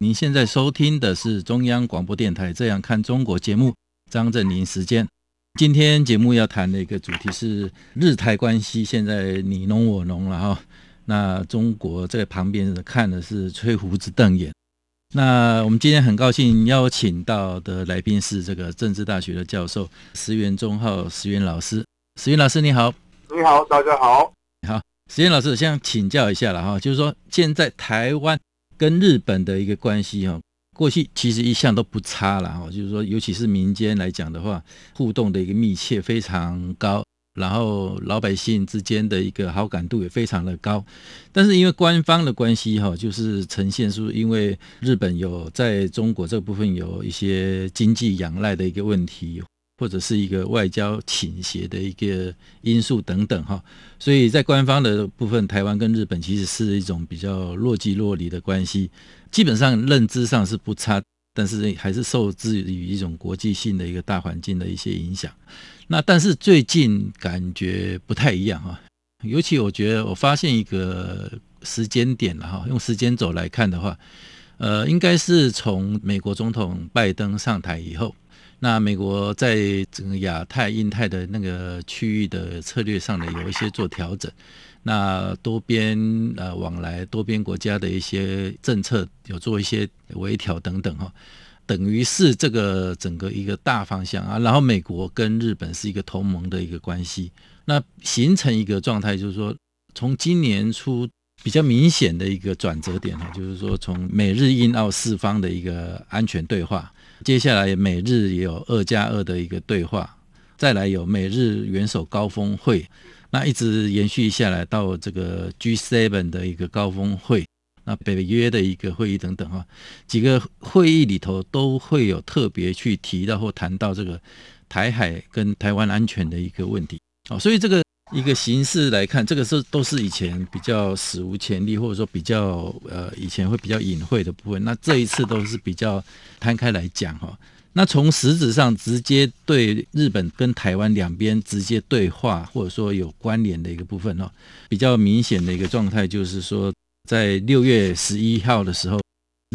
您现在收听的是中央广播电台《这样看中国》节目。张振宁时间，今天节目要谈的一个主题是日台关系，现在你侬我侬了哈。那中国在旁边看的是吹胡子瞪眼。那我们今天很高兴邀请到的来宾是这个政治大学的教授石原忠浩石原老师。石原老师你好，你好，大家好，你好，石原老师，先请教一下了哈，就是说现在台湾跟日本的一个关系哈。过去其实一向都不差了哈，就是说，尤其是民间来讲的话，互动的一个密切非常高，然后老百姓之间的一个好感度也非常的高。但是因为官方的关系哈，就是呈现出因为日本有在中国这部分有一些经济仰赖的一个问题。或者是一个外交倾斜的一个因素等等哈，所以在官方的部分，台湾跟日本其实是一种比较若即若离的关系，基本上认知上是不差，但是还是受制于一种国际性的一个大环境的一些影响。那但是最近感觉不太一样哈，尤其我觉得我发现一个时间点了哈，用时间轴来看的话，呃，应该是从美国总统拜登上台以后。那美国在整个亚太、印太的那个区域的策略上呢，有一些做调整。那多边呃往来、多边国家的一些政策有做一些微调等等哈，等于是这个整个一个大方向啊。然后美国跟日本是一个同盟的一个关系，那形成一个状态，就是说从今年初比较明显的一个转折点呢，就是说从美日印澳四方的一个安全对话。接下来美日也有二加二的一个对话，再来有美日元首高峰会，那一直延续下来到这个 G7 的一个高峰会，那北约的一个会议等等哈，几个会议里头都会有特别去提到或谈到这个台海跟台湾安全的一个问题，哦，所以这个。一个形式来看，这个是都是以前比较史无前例，或者说比较呃以前会比较隐晦的部分。那这一次都是比较摊开来讲哈。那从实质上直接对日本跟台湾两边直接对话，或者说有关联的一个部分哈，比较明显的一个状态就是说，在六月十一号的时候，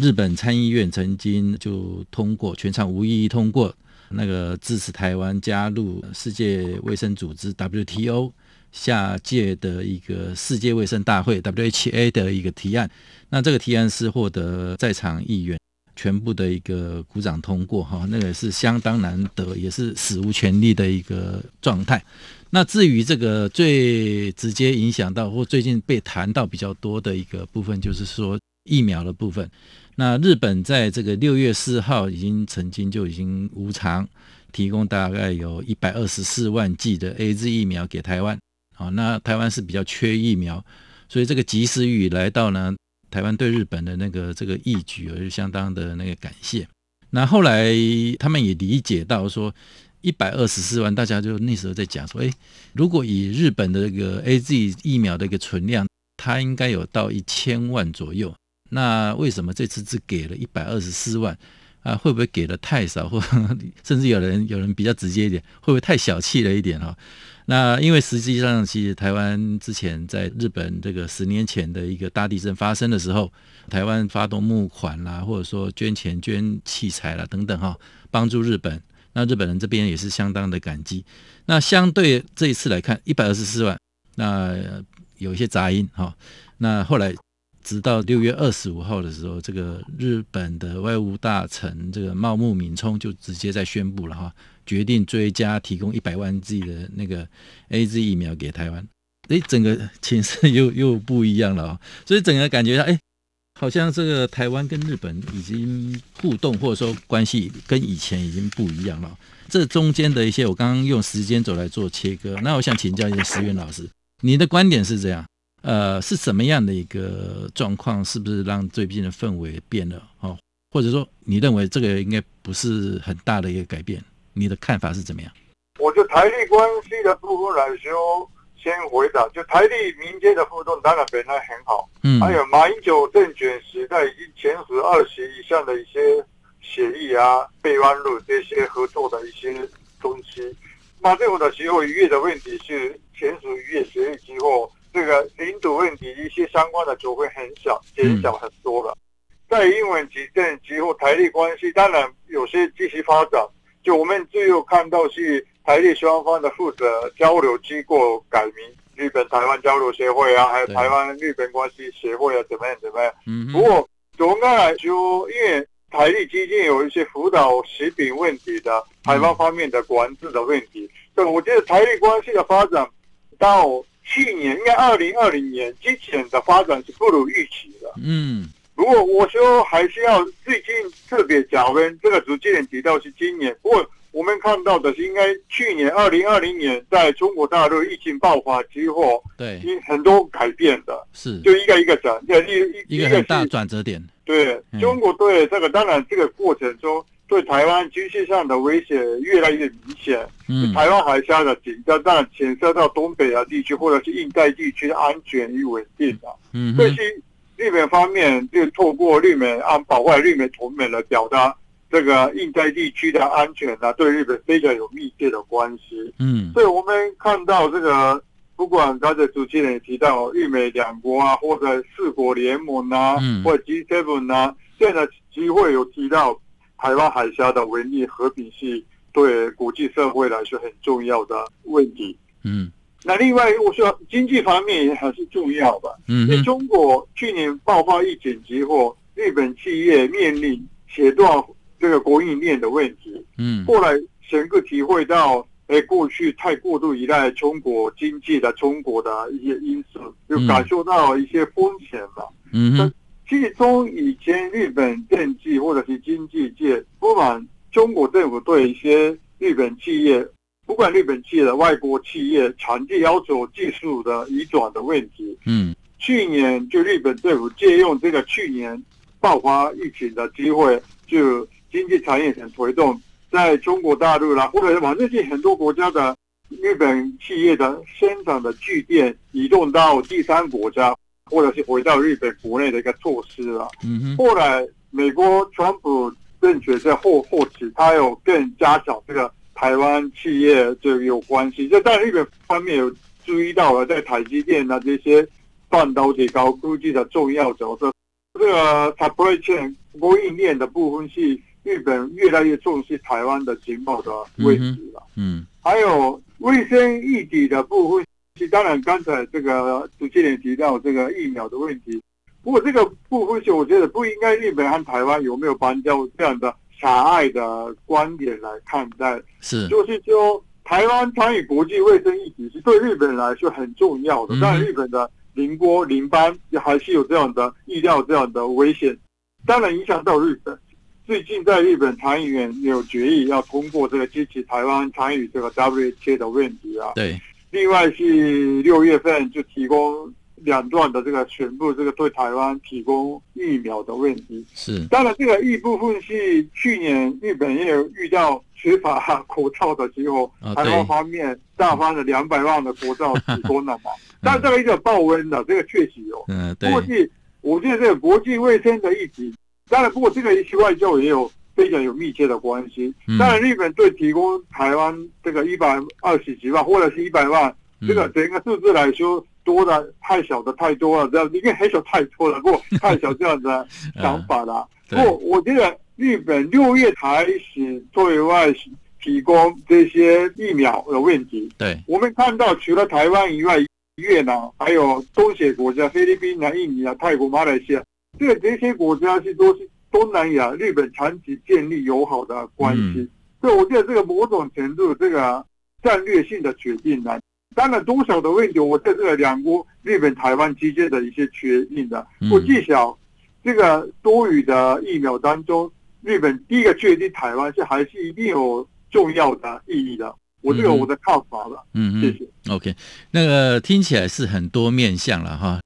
日本参议院曾经就通过全场无异议通过那个支持台湾加入世界卫生组织 WTO。下届的一个世界卫生大会 （WHA） 的一个提案，那这个提案是获得在场议员全部的一个鼓掌通过，哈，那个是相当难得，也是史无前例的一个状态。那至于这个最直接影响到或最近被谈到比较多的一个部分，就是说疫苗的部分。那日本在这个六月四号已经曾经就已经无偿提供大概有一百二十四万剂的 AZ 疫苗给台湾。啊，那台湾是比较缺疫苗，所以这个及时雨来到呢，台湾对日本的那个这个义举，而是相当的那个感谢。那后来他们也理解到说，一百二十四万，大家就那时候在讲说，诶，如果以日本的这个 AZ 疫苗的一个存量，它应该有到一千万左右。那为什么这次只给了一百二十四万？啊，会不会给的太少，或甚至有人有人比较直接一点，会不会太小气了一点哈？那因为实际上，其实台湾之前在日本这个十年前的一个大地震发生的时候，台湾发动募款啦，或者说捐钱、捐器材啦等等哈，帮助日本。那日本人这边也是相当的感激。那相对这一次来看，一百二十四万，那有一些杂音哈。那后来。直到六月二十五号的时候，这个日本的外务大臣这个茂木敏充就直接在宣布了哈，决定追加提供一百万剂的那个 AZ 疫苗给台湾。诶，整个情势又又不一样了啊！所以整个感觉上，诶，好像这个台湾跟日本已经互动或者说关系跟以前已经不一样了。这中间的一些，我刚刚用时间轴来做切割。那我想请教一下石原老师，你的观点是这样？呃，是什么样的一个状况？是不是让最近的氛围变了？哦，或者说你认为这个应该不是很大的一个改变？你的看法是怎么样？我就台历关系的部分来说，先回答，就台历民间的互动当然本来很好，嗯，还有马英九政权时代已经签署二十以上的一些协议啊、备忘录这些合作的一些东西。马政府的时候，渔业的问题是签署渔业协议之后，这个领土问题一些相关的纠纷很小，减小很多了。在英文执政之后，台利关系当然有些继续发展。就我们最后看到是台利双方的负责交流机构改名，日本台湾交流协会啊，还有台湾日本关系协会啊，怎么样怎么样？嗯。不过总的来说，因为台历基金有一些辅导食品问题的台湾方面的管制的问题，所以我觉得台历关系的发展到去年，应该二零二零年之前的发展是不如预期的。嗯。不过我说还是要最近特别讲跟这个主持人提到是今年，不过我们看到的是应该去年二零二零年在中国大陆疫情爆发之后，对，很多改变的，是就一个一个转，一一个很大转折点。对，中国对这个当然这个过程中对台湾军事上的威胁越来越明显，嗯，台湾海峡的紧张当然牵涉到东北亚地区或者是印太地区的安全与稳定的，嗯，这些。日本方面就透过日美安保或日美同盟来表达这个印太地区的安全呢，对日本非常有密切的关系。嗯，所以我们看到这个，不管刚才主持人也提到日美两国啊，或者四国联盟啊，嗯、或者 G7 啊，现在机会有提到台湾海峡的稳定和平是对国际社会来说很重要的问题。嗯。那另外，我说经济方面也还是重要吧。嗯，因为中国去年爆发疫情之后，日本企业面临切断这个供应链的问题。嗯，后来深刻体会到，哎，过去太过度依赖中国经济的中国的一些因素，就感受到一些风险吧。嗯，其实从以前日本政治或者是经济界，不管中国政府对一些日本企业。不管日本企业的外国企业产地要求技术的移转的问题，嗯，去年就日本政府借用这个去年爆发疫情的机会，就经济产业很推动，在中国大陆啦，或者往这些很多国家的日本企业的生产的据点移动到第三国家，或者是回到日本国内的一个措施了。嗯，后来美国川普政权在后后期，他有更加强这个。台湾企业就有关系，就在日本方面有注意到了，在台积电啊这些半导体高科技的重要角色。这个 supply chain 供应链的部分是日本越来越重视台湾的经贸的位置了。嗯，还有卫生议题的部分，是当然刚才这个主持人提到这个疫苗的问题，不过这个部分是我觉得不应该日本和台湾有没有邦交这样的。狭隘的观点来看待，是就是说，台湾参与国际卫生议题是对日本来说很重要的。但日本的邻国邻邦也还是有这样的意料这样的危险，当然影响到日本。最近在日本参议院有决议要通过这个支持台湾参与这个 WHA 的问题啊。对，另外是六月份就提供。两段的这个全部，这个对台湾提供疫苗的问题是，当然这个一部分是去年日本也有遇到缺乏口罩的时候，台湾方面大方的两百万的口罩提供了嘛。但这个一个报温的，这个确实有。嗯，对。过去我觉得这个国际卫生的议题，当然不过这个一些外交也有非常有密切的关系。当然日本对提供台湾这个一百二十几万或者是一百万，这个整个数字来说。多的太小的太多了，这样因为很小太多了，不太小这样子的想法了。不过我觉得日本六月开始对外提供这些疫苗的问题，对，我们看到除了台湾以外，越南还有东协国家，菲律宾啊、印尼啊、泰国、马来西亚，这这些国家是都是东南亚日本长期建立友好的关系，嗯、所以我觉得这个某种程度这个战略性的决定呢。当然，多少的问题，我在这个两国日本、台湾之间的一些决定的，我至少这个多余的疫苗当中，日本第一个确定台湾是还是一定有重要的意义的。我这个我的看法了。嗯，谢谢。OK，那个听起来是很多面向了哈。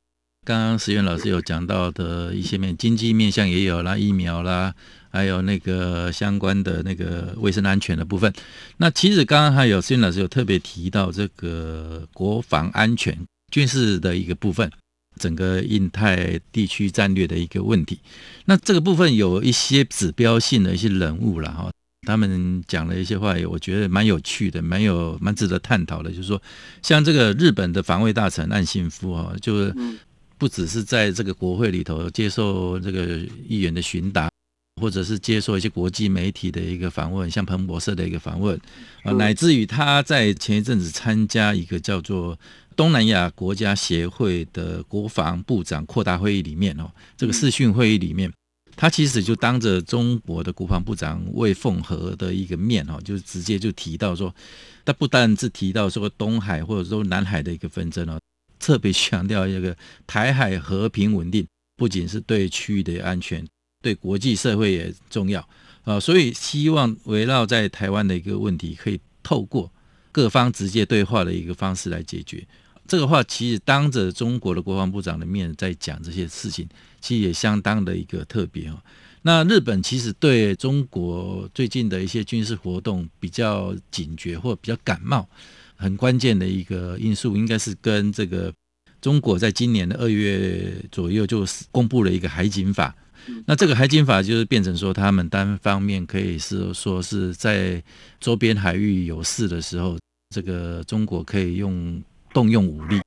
刚刚石原老师有讲到的一些面，经济面向也有啦，疫苗啦，还有那个相关的那个卫生安全的部分。那其实刚刚还有石原老师有特别提到这个国防安全、军事的一个部分，整个印太地区战略的一个问题。那这个部分有一些指标性的一些人物了哈，他们讲了一些话，我觉得蛮有趣的，蛮有蛮值得探讨的。就是说，像这个日本的防卫大臣岸信夫啊，就是。不只是在这个国会里头接受这个议员的询答，或者是接受一些国际媒体的一个访问，像彭博社的一个访问啊，乃至于他在前一阵子参加一个叫做东南亚国家协会的国防部长扩大会议里面哦，这个视讯会议里面，他其实就当着中国的国防部长魏凤和的一个面哦，就直接就提到说，他不但是提到说东海或者说南海的一个纷争哦。特别强调一个台海和平稳定，不仅是对区域的安全，对国际社会也重要啊。所以希望围绕在台湾的一个问题，可以透过各方直接对话的一个方式来解决。这个话其实当着中国的国防部长的面在讲这些事情，其实也相当的一个特别哦。那日本其实对中国最近的一些军事活动比较警觉，或比较感冒。很关键的一个因素，应该是跟这个中国在今年的二月左右就公布了一个海警法。那这个海警法就是变成说，他们单方面可以是说是在周边海域有事的时候，这个中国可以用动用武力，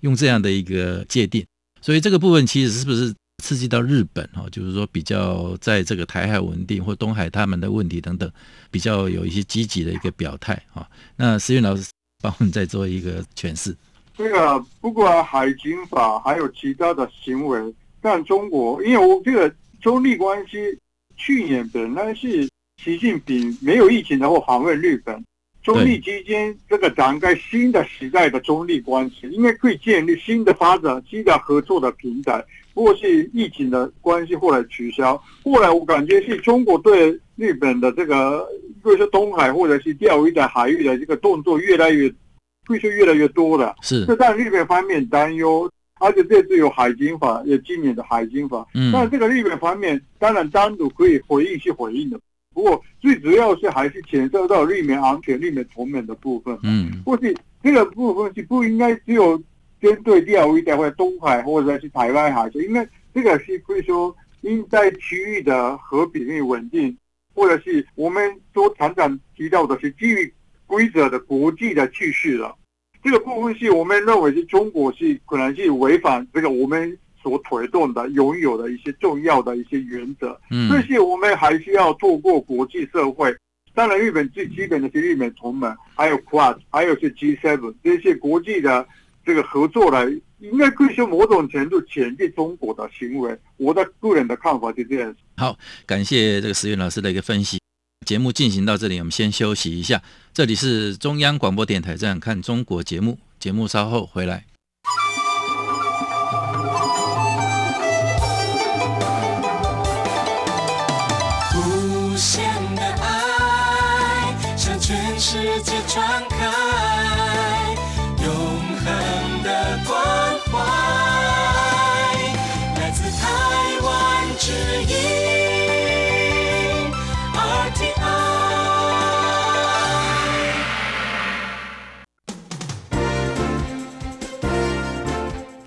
用这样的一个界定。所以这个部分其实是不是刺激到日本哈？就是说比较在这个台海稳定或东海他们的问题等等，比较有一些积极的一个表态哈。那石云老师。帮我们再做一个诠释。这个不管海警法还有其他的行为，但中国，因为我这个中日关系，去年本来是习近平没有疫情然后访问日本，中日之间这个展开新的时代的中日关系，应该可以建立新的发展、新的合作的平台。不过是疫情的关系，后来取消。后来我感觉是中国对日本的这个。比如说东海或者是钓鱼的海域的这个动作越来越，会是越来越多了。是，这让日本方面担忧，而且这次有海警法，有今年的海警法。嗯。但这个日本方面当然单独可以回应去回应的，不过最主要是还是牵涉到日美安全、日美同盟的部分。嗯。或是这个部分是不应该只有针对钓鱼的或者东海或者是台湾海峡，因为这个是可以说应在区域的和平与稳定。或者是我们所常常提到的是基于规则的国际的秩序了，这个部分是我们认为是中国是可能是违反这个我们所推动的拥有的一些重要的一些原则。嗯，这些我们还是要透过国际社会，当然日本最基本的是日美同盟，还有 Quad，还有是 G7 这些国际的这个合作来。应该追求某种程度前进中国的行为，我的个人的看法就这样。好，感谢这个石原老师的一个分析。节目进行到这里，我们先休息一下。这里是中央广播电台这样看中国节目，节目稍后回来。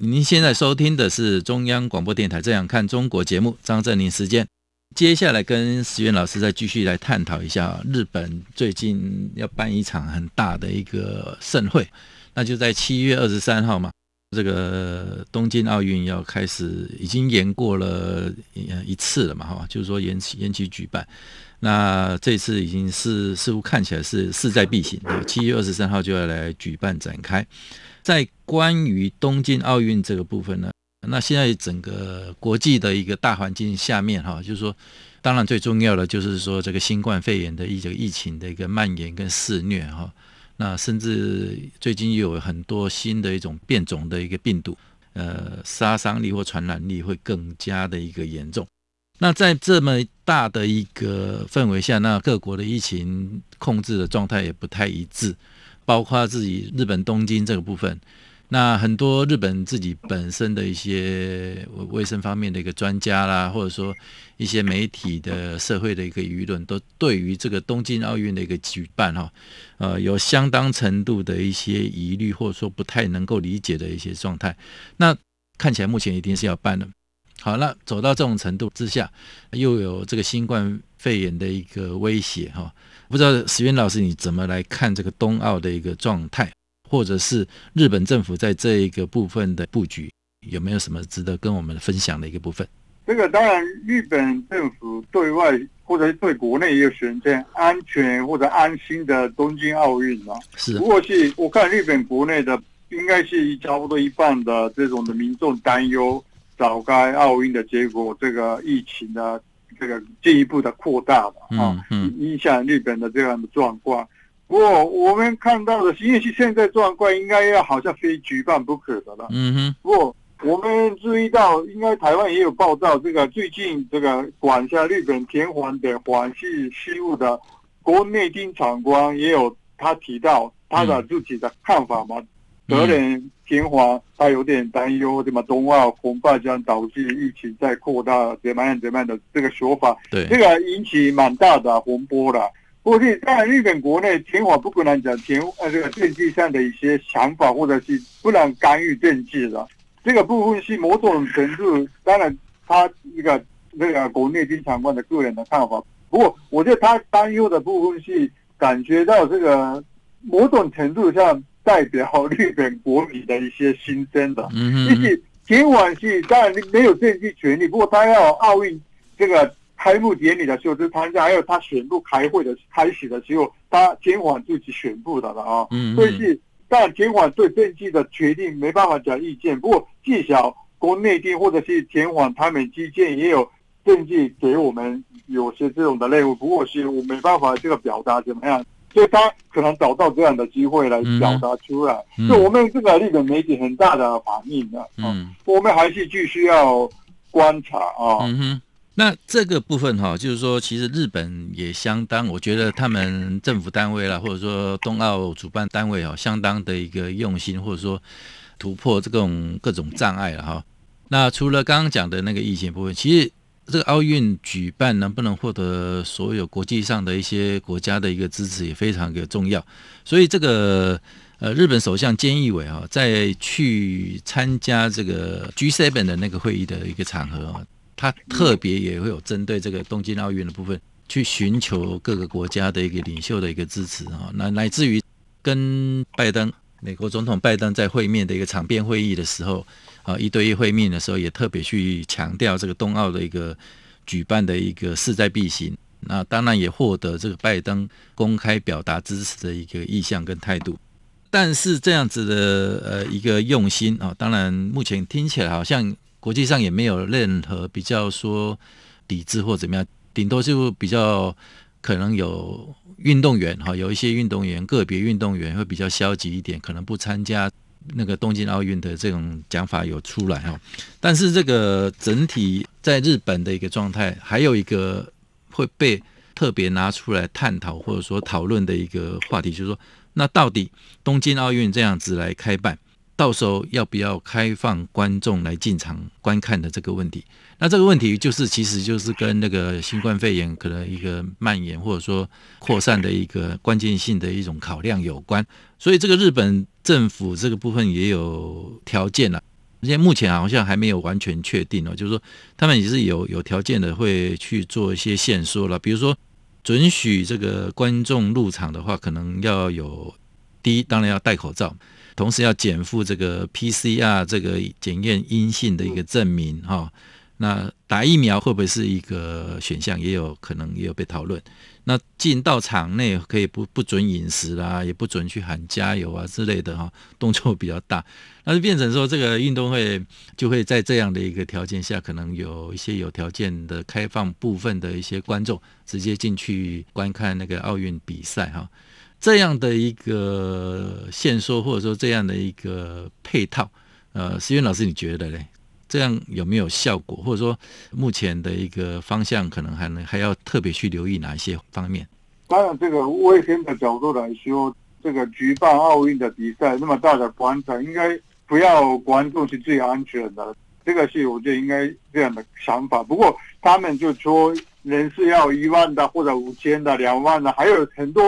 您现在收听的是中央广播电台《这样看中国》节目，张振宁时间。接下来跟石原老师再继续来探讨一下日本最近要办一场很大的一个盛会，那就在七月二十三号嘛，这个东京奥运要开始，已经延过了一次了嘛，哈，就是说延期延期举办。那这次已经是似乎看起来是势在必行，七月二十三号就要来举办展开。在关于东京奥运这个部分呢，那现在整个国际的一个大环境下面哈，就是说，当然最重要的就是说这个新冠肺炎的一个疫情的一个蔓延跟肆虐哈，那甚至最近又有很多新的一种变种的一个病毒，呃，杀伤力或传染力会更加的一个严重。那在这么大的一个氛围下，那各国的疫情控制的状态也不太一致。包括自己日本东京这个部分，那很多日本自己本身的一些卫生方面的一个专家啦，或者说一些媒体的社会的一个舆论，都对于这个东京奥运的一个举办哈，呃，有相当程度的一些疑虑，或者说不太能够理解的一些状态。那看起来目前一定是要办的。好，那走到这种程度之下，又有这个新冠肺炎的一个威胁哈。不知道石原老师你怎么来看这个冬奥的一个状态，或者是日本政府在这一个部分的布局，有没有什么值得跟我们分享的一个部分？这个当然，日本政府对外或者对国内也有选择安全或者安心的东京奥运啊。是，不过是我看日本国内的应该是差不多一半的这种的民众担忧，早该奥运的结果，这个疫情的。这个进一步的扩大了啊，影响日本的这样的状况。不过我们看到的，因为是现在状况应该要好像非举办不可的了。嗯哼。不过我们注意到，应该台湾也有报道，这个最近这个管辖日本田环的环系事务的国内厅长官也有他提到他的自己的看法嘛。德仁田华他有点担忧，对吗？冬奥恐怕将导致疫情再扩大，怎么样怎么样的这个说法，对，这个引起蛮大的风波了。过去当然日本国内田华不可能讲田呃这个政治上的一些想法，或者是不能干预政治的这个部分是某种程度，当然他一个那个国内经常官的个人的看法。不过我觉得他担忧的部分是感觉到这个某种程度上。代表日本国民的一些心声的，就是尽管是当然没有政治权利，不过他要奥运这个开幕典礼的时候，就参加，还有他宣布开会的开始的时候，他尽管自己宣布的了啊。嗯，所以是但尽管对政治的决定没办法讲意见，不过至少国内地或者是前往他们之间也有政治给我们有些这种的任务，不过是我没办法这个表达怎么样。所以他可能找到这样的机会来表达出来，就、嗯、我们这个日本媒体很大的反应的，嗯，我们还是继续要观察啊。嗯哼，那这个部分哈，就是说，其实日本也相当，我觉得他们政府单位啦，或者说冬奥主办单位哈，相当的一个用心，或者说突破这种各种障碍了哈。那除了刚刚讲的那个疫情部分，其实。这个奥运举办能不能获得所有国际上的一些国家的一个支持也非常的重要，所以这个呃日本首相菅义伟啊，在去参加这个 G7 的那个会议的一个场合啊，他特别也会有针对这个东京奥运的部分去寻求各个国家的一个领袖的一个支持啊，那乃至于跟拜登美国总统拜登在会面的一个场边会议的时候。啊，一对一会面的时候，也特别去强调这个冬奥的一个举办的一个势在必行。那当然也获得这个拜登公开表达支持的一个意向跟态度。但是这样子的呃一个用心啊，当然目前听起来好像国际上也没有任何比较说抵制或怎么样，顶多就比较可能有运动员哈，有一些运动员个别运动员会比较消极一点，可能不参加那个东京奥运的这种讲法有出来哈。但是这个整体在日本的一个状态，还有一个会被特别拿出来探讨或者说讨论的一个话题，就是说。那到底东京奥运这样子来开办，到时候要不要开放观众来进场观看的这个问题？那这个问题就是，其实就是跟那个新冠肺炎可能一个蔓延或者说扩散的一个关键性的一种考量有关。所以这个日本政府这个部分也有条件了，而且目前好像还没有完全确定哦，就是说他们也是有有条件的会去做一些限缩了，比如说。准许这个观众入场的话，可能要有第一，当然要戴口罩，同时要减负这个 PCR 这个检验阴性的一个证明哈。那打疫苗会不会是一个选项？也有可能也有被讨论。那进到场内可以不不准饮食啦，也不准去喊加油啊之类的哈，动作比较大。那就变成说，这个运动会就会在这样的一个条件下，可能有一些有条件的开放部分的一些观众直接进去观看那个奥运比赛哈。这样的一个限缩或者说这样的一个配套，呃，思源老师你觉得嘞？这样有没有效果？或者说，目前的一个方向可能还能还要特别去留意哪一些方面？当然，这个卫生的角度来说，这个举办奥运的比赛那么大的广场，应该不要观众是最安全的。这个是我觉得应该这样的想法。不过他们就说人是要一万的，或者五千的、两万的，还有很多。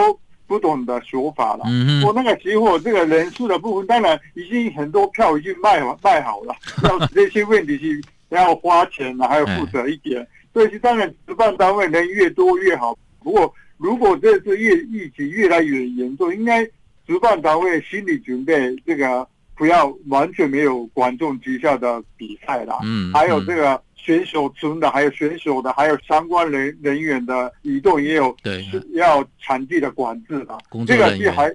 不懂的说法了。嗯，我那个时候这个人数的部分，当然已经很多票已经卖完卖好了。要这些问题是要花钱了，还要负责一点。所以是当然，主办单位人越多越好。不过，如果这次越疫情越来越严重，应该主办单位心理准备这个不要完全没有观众之下的比赛了。嗯，还有这个。选手村的，还有选手的，还有相关人人员的移动也有，对，是要场地的管制的。这个是还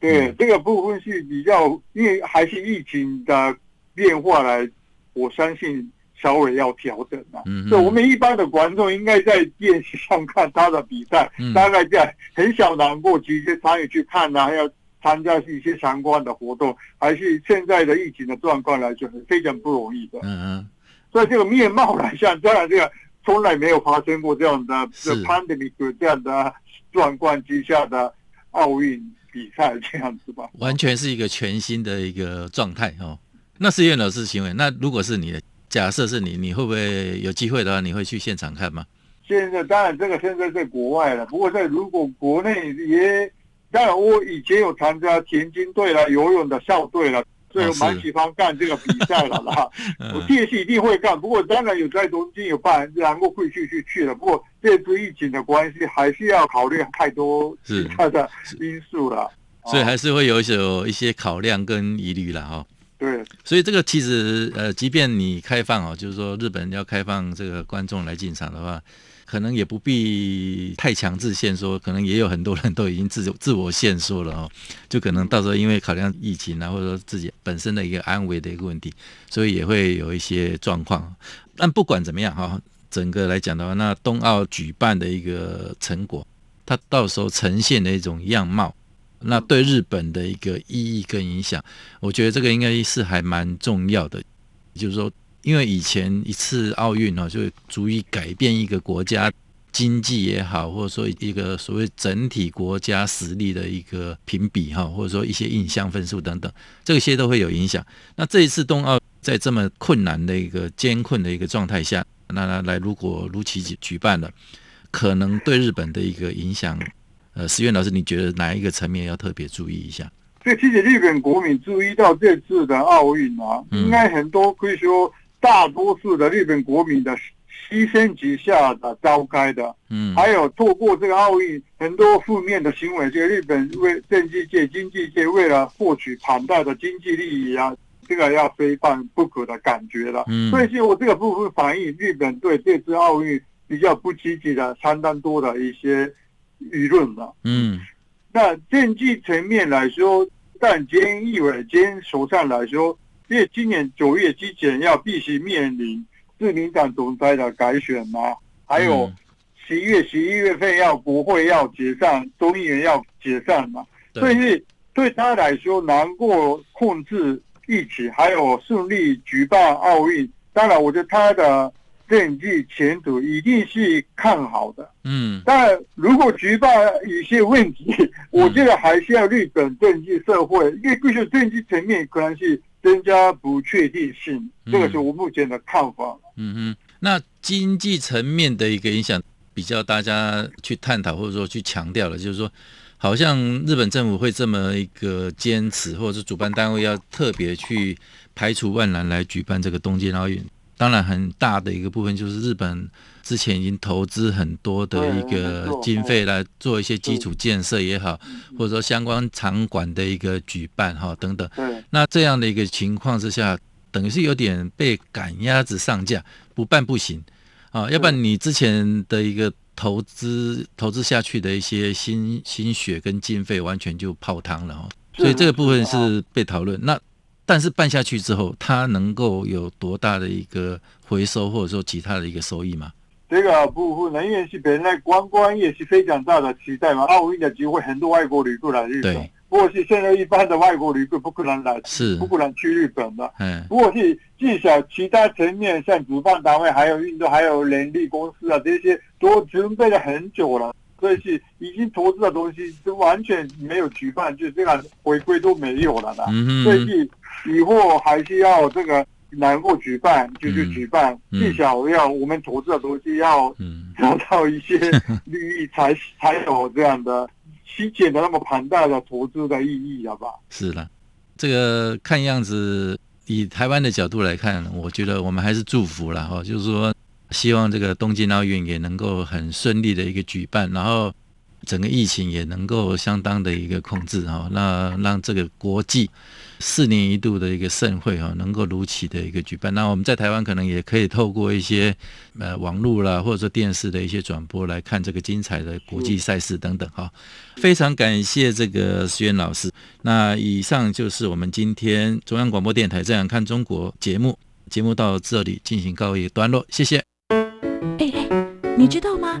对、嗯、这个部分是比较，因为还是疫情的变化来，我相信稍微要调整的。嗯，所以我们一般的观众应该在电视上看他的比赛，嗯、大概在很小难过直接参与去看啊，还要参加一些相关的活动，还是现在的疫情的状况来说，是非常不容易的。嗯嗯。所以这个面貌来讲，当然这个从来没有发生过这样的这 pandemic 这样的状况之下的奥运比赛这样子吧，完全是一个全新的一个状态哦。那思源老师行为，那如果是你的假设是你，你会不会有机会的话，你会去现场看吗？现在当然这个现在在国外了，不过在如果国内也，当然我以前有参加田径队了、游泳的校队了。所以我蛮喜欢干这个比赛了啦，我这次一定会干。不过当然有在东京有办，然后会去去去了。不过这次疫情的关系，还是要考虑太多其他的因素了，所以还是会有有一些考量跟疑虑了哈。对，所以这个其实呃，即便你开放哦，就是说日本要开放这个观众来进场的话。可能也不必太强制限缩，可能也有很多人都已经自自我限缩了哦，就可能到时候因为考量疫情啊，或者说自己本身的一个安危的一个问题，所以也会有一些状况。但不管怎么样哈，整个来讲的话，那冬奥举办的一个成果，它到时候呈现的一种样貌，那对日本的一个意义跟影响，我觉得这个应该是还蛮重要的，就是说。因为以前一次奥运呢，就足以改变一个国家经济也好，或者说一个所谓整体国家实力的一个评比哈，或者说一些印象分数等等，这些都会有影响。那这一次冬奥在这么困难的一个艰困的一个状态下，那来来如果如期举办了，可能对日本的一个影响，呃，石原老师，你觉得哪一个层面要特别注意一下？这其实日本国民注意到这次的奥运啊，应该很多可以说。大多数的日本国民的牺牲之下的召开的，嗯，还有透过这个奥运很多负面的行为，这个日本为政治界、经济界为了获取庞大的经济利益啊，这个要非办不可的感觉了。嗯，所以，就我这个部分反映日本对这次奥运比较不积极的相当多的一些舆论嘛。嗯，那政治层面来说，但菅义伟菅首相来说，因为今年九月之前要必须面临自民党总裁的改选嘛，还有十一月十一月份要国会要解散，众议院要解散嘛，所以对他来说，难过控制疫情，还有顺利举办奥运，当然，我觉得他的政绩前途一定是看好的。嗯，但如果举办有些问题，我觉得还是要日本政治社会，因为必须政治层面可能是增加不确定性，这个是我目前的看法。嗯哼，那经济层面的一个影响，比较大家去探讨或者说去强调的，就是说。好像日本政府会这么一个坚持，或者是主办单位要特别去排除万难来举办这个东京奥运。当然，很大的一个部分就是日本之前已经投资很多的一个经费来做一些基础建设也好，或者说相关场馆的一个举办哈等等。那这样的一个情况之下，等于是有点被赶鸭子上架，不办不行啊，要不然你之前的一个。投资投资下去的一些心心血跟经费完全就泡汤了哦，所以这个部分是被讨论。那但是办下去之后，它能够有多大的一个回收，或者说其他的一个收益吗？这个部分呢，因为是本来观光业是非常大的期待嘛，奥运的机会很多外国旅客来日本。不过是现在一般的外国旅客不可能来，是不可能去日本的。嗯，不过是至少其他层面，像主办单位、还有运动、还有人力公司啊，这些都准备了很久了，所以是已经投资的东西都完全没有举办，就这个回归都没有了的。嗯，所以是以后还是要这个能够举办就去举办，嗯，至少要我们投资的东西要得到一些 利益才，才才有这样的。体检的那么庞大的投资的意义，好不好？是的，这个看样子以台湾的角度来看，我觉得我们还是祝福了哈，就是说希望这个东京奥运也能够很顺利的一个举办，然后整个疫情也能够相当的一个控制哈，那让这个国际。四年一度的一个盛会哈，能够如期的一个举办。那我们在台湾可能也可以透过一些呃网络啦，或者说电视的一些转播来看这个精彩的国际赛事等等哈。非常感谢这个石原老师。那以上就是我们今天中央广播电台《这样看中国》节目，节目到这里进行告一段落，谢谢。哎哎，你知道吗？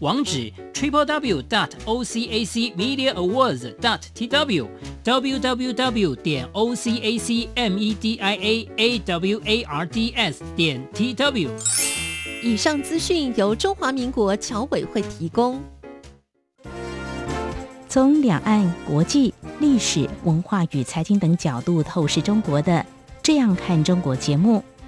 网址：triple w dot o c a c media awards dot t w w w w 点 o c a c m e d i a a w a r d s 点 t w。以上资讯由中华民国侨委会提供。从两岸、国际、历史、文化与财经等角度透视中国的《这样看中国》节目，